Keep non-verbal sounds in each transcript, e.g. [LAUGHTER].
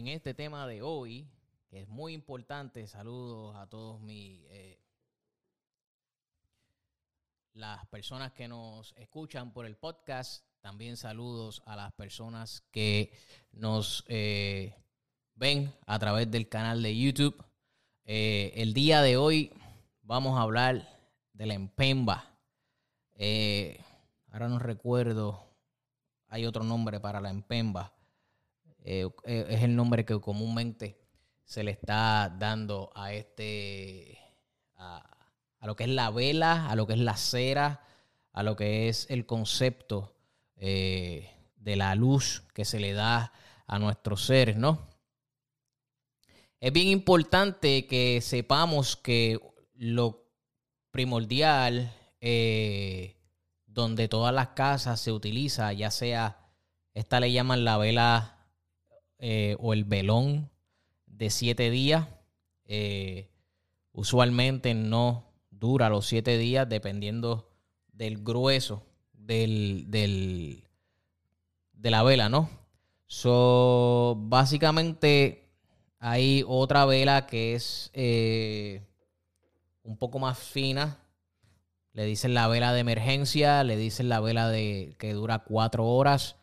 En este tema de hoy, que es muy importante, saludos a todos mis eh, las personas que nos escuchan por el podcast. También saludos a las personas que nos eh, ven a través del canal de YouTube. Eh, el día de hoy vamos a hablar de la empemba. ahora no recuerdo, hay otro nombre para la empemba. Eh, eh, es el nombre que comúnmente se le está dando a este, a, lo que es la vela, a lo que es la cera, a lo que es el concepto eh, de la luz que se le da a nuestros seres, ¿no? Es bien importante que sepamos que lo primordial donde todas las casas se utiliza, ya sea, esta le llaman la vela eh, o el velón de siete días. Eh, usualmente no dura los siete días dependiendo del grueso del, del, de la vela, ¿no? So, básicamente hay otra vela que es eh, un poco más fina. Le dicen la vela de emergencia, le dicen la vela de que dura cuatro horas.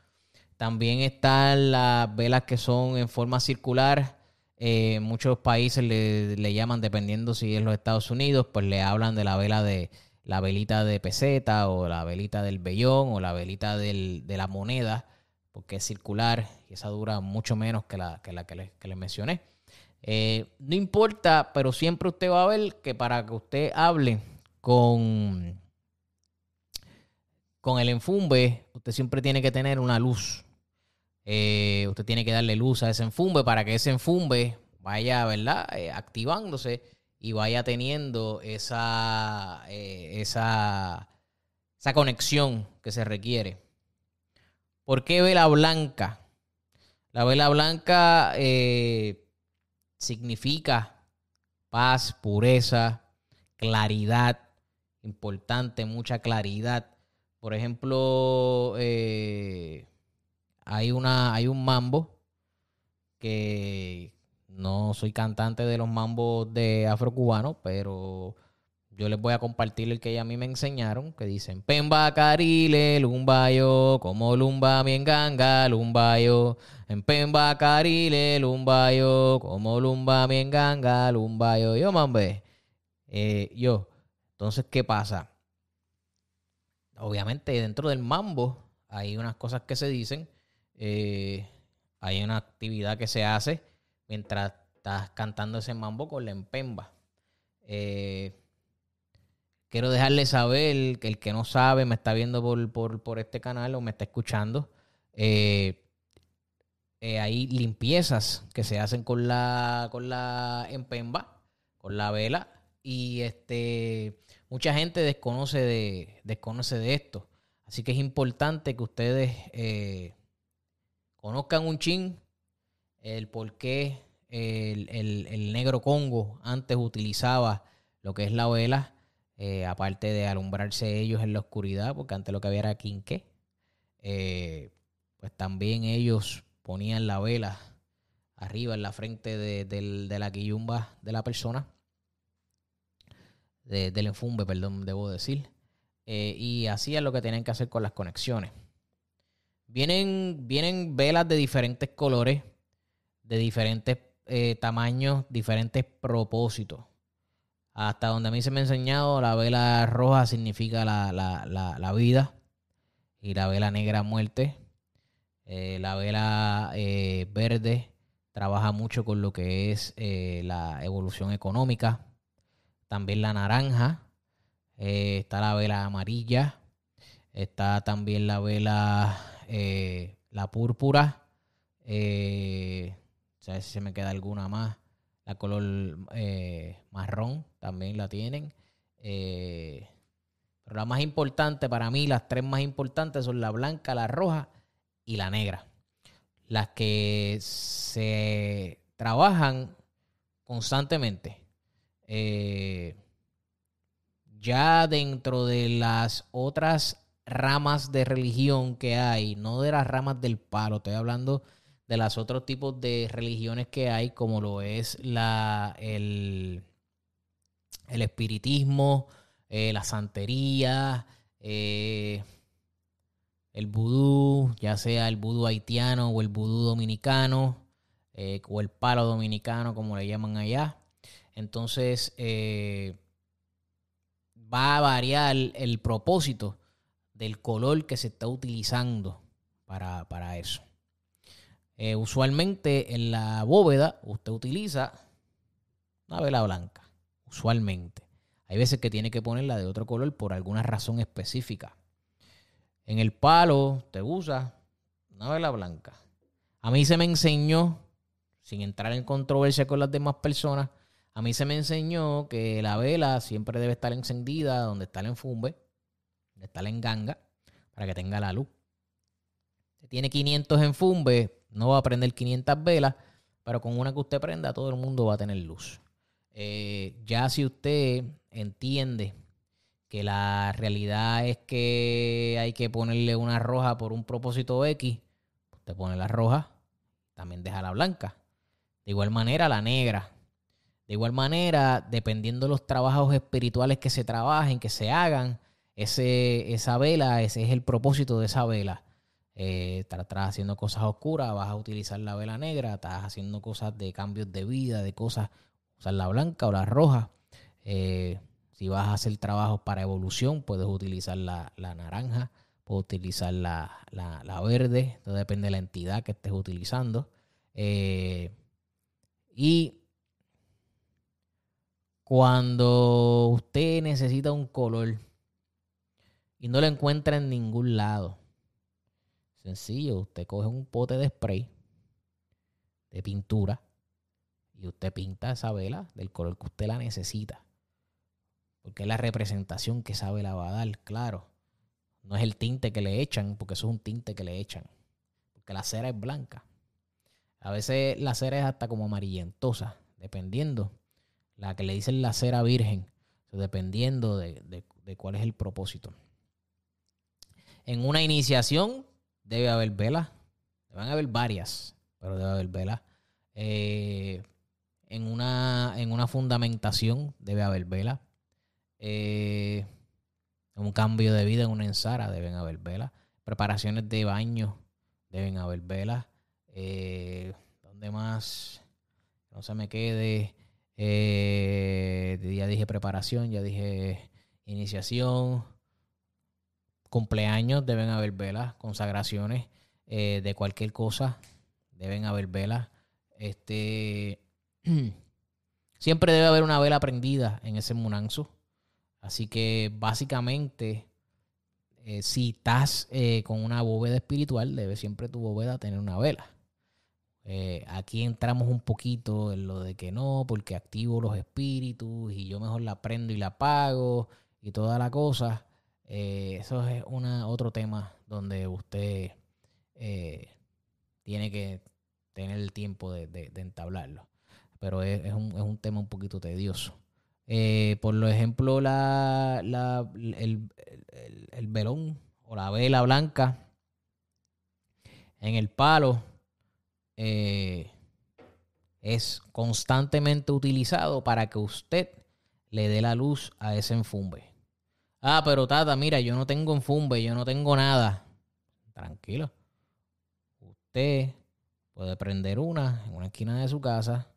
También están las velas que son en forma circular. Eh, muchos países le, llaman, dependiendo si es los Estados Unidos, pues le hablan de la vela de la velita de peseta o la velita del vellón o la velita de la moneda, porque es circular y esa dura mucho menos que la que, la que, les, mencioné. Eh, no importa, pero siempre usted va a ver que para que usted hable con, con el enfumbe, usted siempre tiene que tener una luz. Eh, usted tiene que darle luz a ese enfumbe para que ese enfumbe vaya, ¿verdad? Eh, activándose y vaya teniendo esa, eh, esa, esa conexión que se requiere. ¿Por qué vela blanca? La vela blanca significa paz, pureza, claridad, importante, mucha claridad. Por ejemplo, eh, hay, una, hay un mambo que no soy cantante de los mambos de afrocubano, pero yo les voy a compartir el que a mí me enseñaron, que dicen, Pemba carile, lumbayo, como lumba mi enganga, lumbayo. En Pemba carile, lumbayo, como lumba mi enganga, lumbayo. Yo, mambe. Eh, yo. Entonces, ¿qué pasa? Obviamente, dentro del mambo hay unas cosas que se dicen eh, hay una actividad que se hace mientras estás cantando ese mambo con la empemba. Eh, quiero dejarle saber que el que no sabe, me está viendo por, este canal o me está escuchando. Eh, hay limpiezas que se hacen con la, con la empemba, con la vela. Y este mucha gente desconoce de, desconoce de esto. Así que es importante que ustedes conozcan un chin el por qué el, negro Congo antes utilizaba lo que es la vela, eh, aparte de alumbrarse ellos en la oscuridad, porque antes lo que había era quinqué, eh, pues también ellos ponían la vela arriba en la frente de, la quillumba de la persona, del enfumbe, perdón, debo decir, eh, y hacían lo que tenían que hacer con las conexiones. Vienen, vienen velas de diferentes colores, de diferentes eh, tamaños, diferentes propósitos. Hasta donde a mí se me ha enseñado, la vela roja significa la, vida y la vela negra muerte. Eh, la vela eh, verde trabaja mucho con lo que es la evolución económica. También la naranja. está la vela amarilla. Está también la vela eh, la púrpura, eh, sea si se me queda alguna más. La color eh, marrón también la tienen. Eh, pero la más importante para mí, las tres más importantes son la blanca, la roja y la negra. Las que se trabajan constantemente. Ya dentro de las otras ramas de religión que hay, no de las ramas del palo, estoy hablando de los otros tipos de religiones que hay, como lo es la, el, el espiritismo, eh, la santería, eh, el vudú, ya sea el vudú haitiano o el vudú dominicano, eh, o el palo dominicano, como le llaman allá. Entonces, va a variar el propósito del color que se está utilizando para, eso. Eh, usualmente en la bóveda usted utiliza una vela blanca, usualmente. Hay veces que tiene que ponerla de otro color por alguna razón específica. En el palo te usa una vela blanca. A mí se me enseñó, sin entrar en controversia con las demás personas, a mí se me enseñó que la vela siempre debe estar encendida donde está el enfumbe está en ganga para que tenga la luz. Si tiene 500 en fumbe, no va a prender 500 velas, pero con una que usted prenda, todo el mundo va a tener luz. Eh, ya si usted entiende que la realidad es que hay que ponerle una roja por un propósito X, usted pone la roja, también deja la blanca. De igual manera, la negra. De igual manera, dependiendo de los trabajos espirituales que se trabajen, que se hagan, ese, esa vela, ese es el propósito de esa vela. Eh, estás, haciendo cosas oscuras, vas a utilizar la vela negra, estás haciendo cosas de cambios de vida, de cosas, usar la blanca o la roja. Eh, si vas a hacer trabajos para evolución, puedes utilizar la, naranja, puedes utilizar la, verde, todo depende de la entidad que estés utilizando. Eh, y cuando usted necesita un color, y no lo encuentra en ningún lado. Sencillo, usted coge un pote de spray de pintura y usted pinta esa vela del color que usted la necesita. Porque es la representación que esa vela va a dar, claro. No es el tinte que le echan, porque eso es un tinte que le echan. Porque la cera es blanca. A veces la cera es hasta como amarillentosa, dependiendo. La que le dicen la cera virgen, dependiendo de cuál es el propósito. En una iniciación debe haber velas. Deben haber varias, pero debe haber velas. Eh, en, una, en una fundamentación debe haber velas. Eh, en un cambio de vida, en una ensara, deben haber velas. Preparaciones de baño deben haber velas. Eh, ¿Dónde más? No se me quede. ya dije preparación, ya dije iniciación cumpleaños deben haber velas, consagraciones eh, de cualquier cosa deben haber velas. Este [CLEARS THROAT] siempre debe haber una vela prendida en ese munanzo. Así que básicamente, eh, si estás eh, con una bóveda espiritual, debe siempre tu bóveda tener una vela. aquí entramos un poquito en lo de que no, porque activo los espíritus y yo mejor la prendo y la apago y toda la cosa. Eh, eso es una, otro tema donde usted eh, tiene que tener el tiempo de, entablarlo. Pero es, un, tema un poquito tedioso. Eh, por ejemplo, la, el, velón o la vela blanca en el palo es constantemente utilizado para que usted le dé la luz a ese enfumbe. Ah, pero Tata, mira, yo no tengo enfumbe, yo no tengo nada. Tranquilo. Usted puede prender una en una esquina de su casa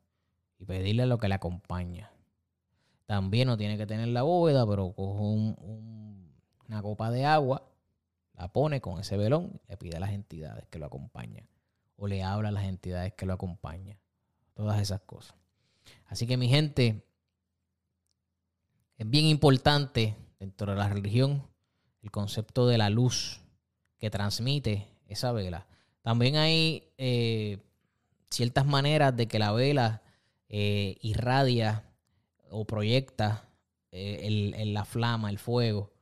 y pedirle lo que le acompaña. También no tiene que tener la bóveda, pero coge una copa de agua, la pone con ese velón le pide a las entidades que lo acompañan. O le habla a las entidades que lo acompañan. Todas esas cosas. Así que mi gente, es bien importante dentro de la religión el concepto de la luz que transmite esa vela. También hay, eh, ciertas maneras de que la vela eh, irradia o proyecta eh, el, la flama, el fuego.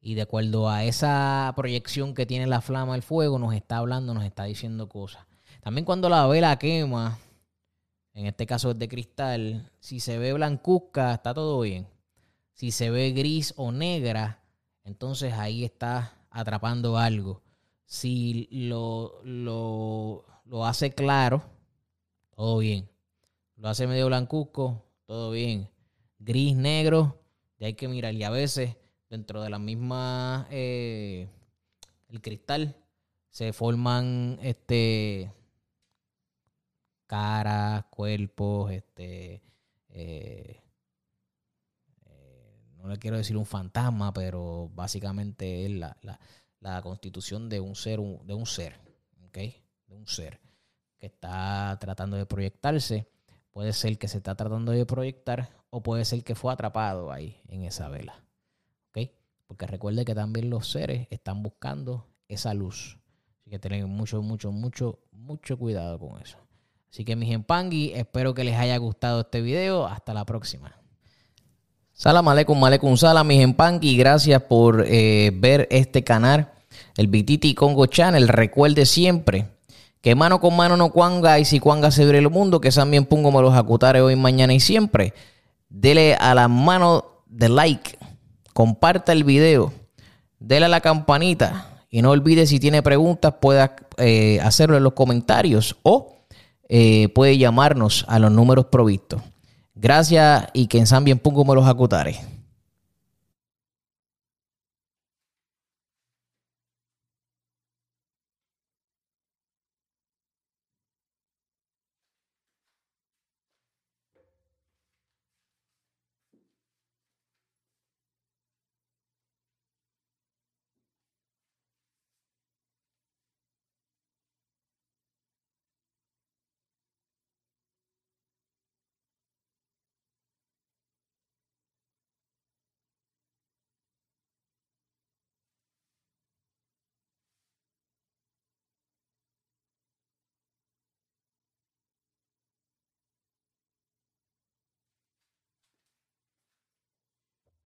Y de acuerdo a esa proyección que tiene la flama, el fuego, nos está hablando, nos está diciendo cosas. También cuando la vela quema, en este caso es de cristal, si se ve blancuzca, está todo bien. Si se ve gris o negra, entonces ahí está atrapando algo. Si lo, lo, lo hace claro, todo bien. Lo hace medio blancuzco, todo bien. Gris, negro, ya hay que mirar. Y a veces, dentro de la misma, eh, el cristal, se forman este caras, cuerpos, este eh, no le quiero decir un fantasma, pero básicamente es la, la, constitución de un ser, de un ser, ¿ok? De un ser que está tratando de proyectarse. Puede ser que se está tratando de proyectar o puede ser que fue atrapado ahí en esa vela. ¿Ok? Porque recuerde que también los seres están buscando esa luz. Así que tengan mucho, mucho, mucho, mucho cuidado con eso. Así que mis empangui, espero que les haya gustado este video. Hasta la próxima. Salam aleikum, aleikum salam, mis empangui. Gracias por eh, ver este canal, el Bititi Congo Channel. Recuerde siempre que mano con mano no cuanga y si cuanga se abre el mundo, que también pongo me los acutare hoy, mañana y siempre. Dele a la mano de like, comparta el video, dele a la campanita y no olvide si tiene preguntas pueda eh, hacerlo en los comentarios o eh, puede llamarnos a los números provistos. Gracias y que en San bien pongo me los acutare.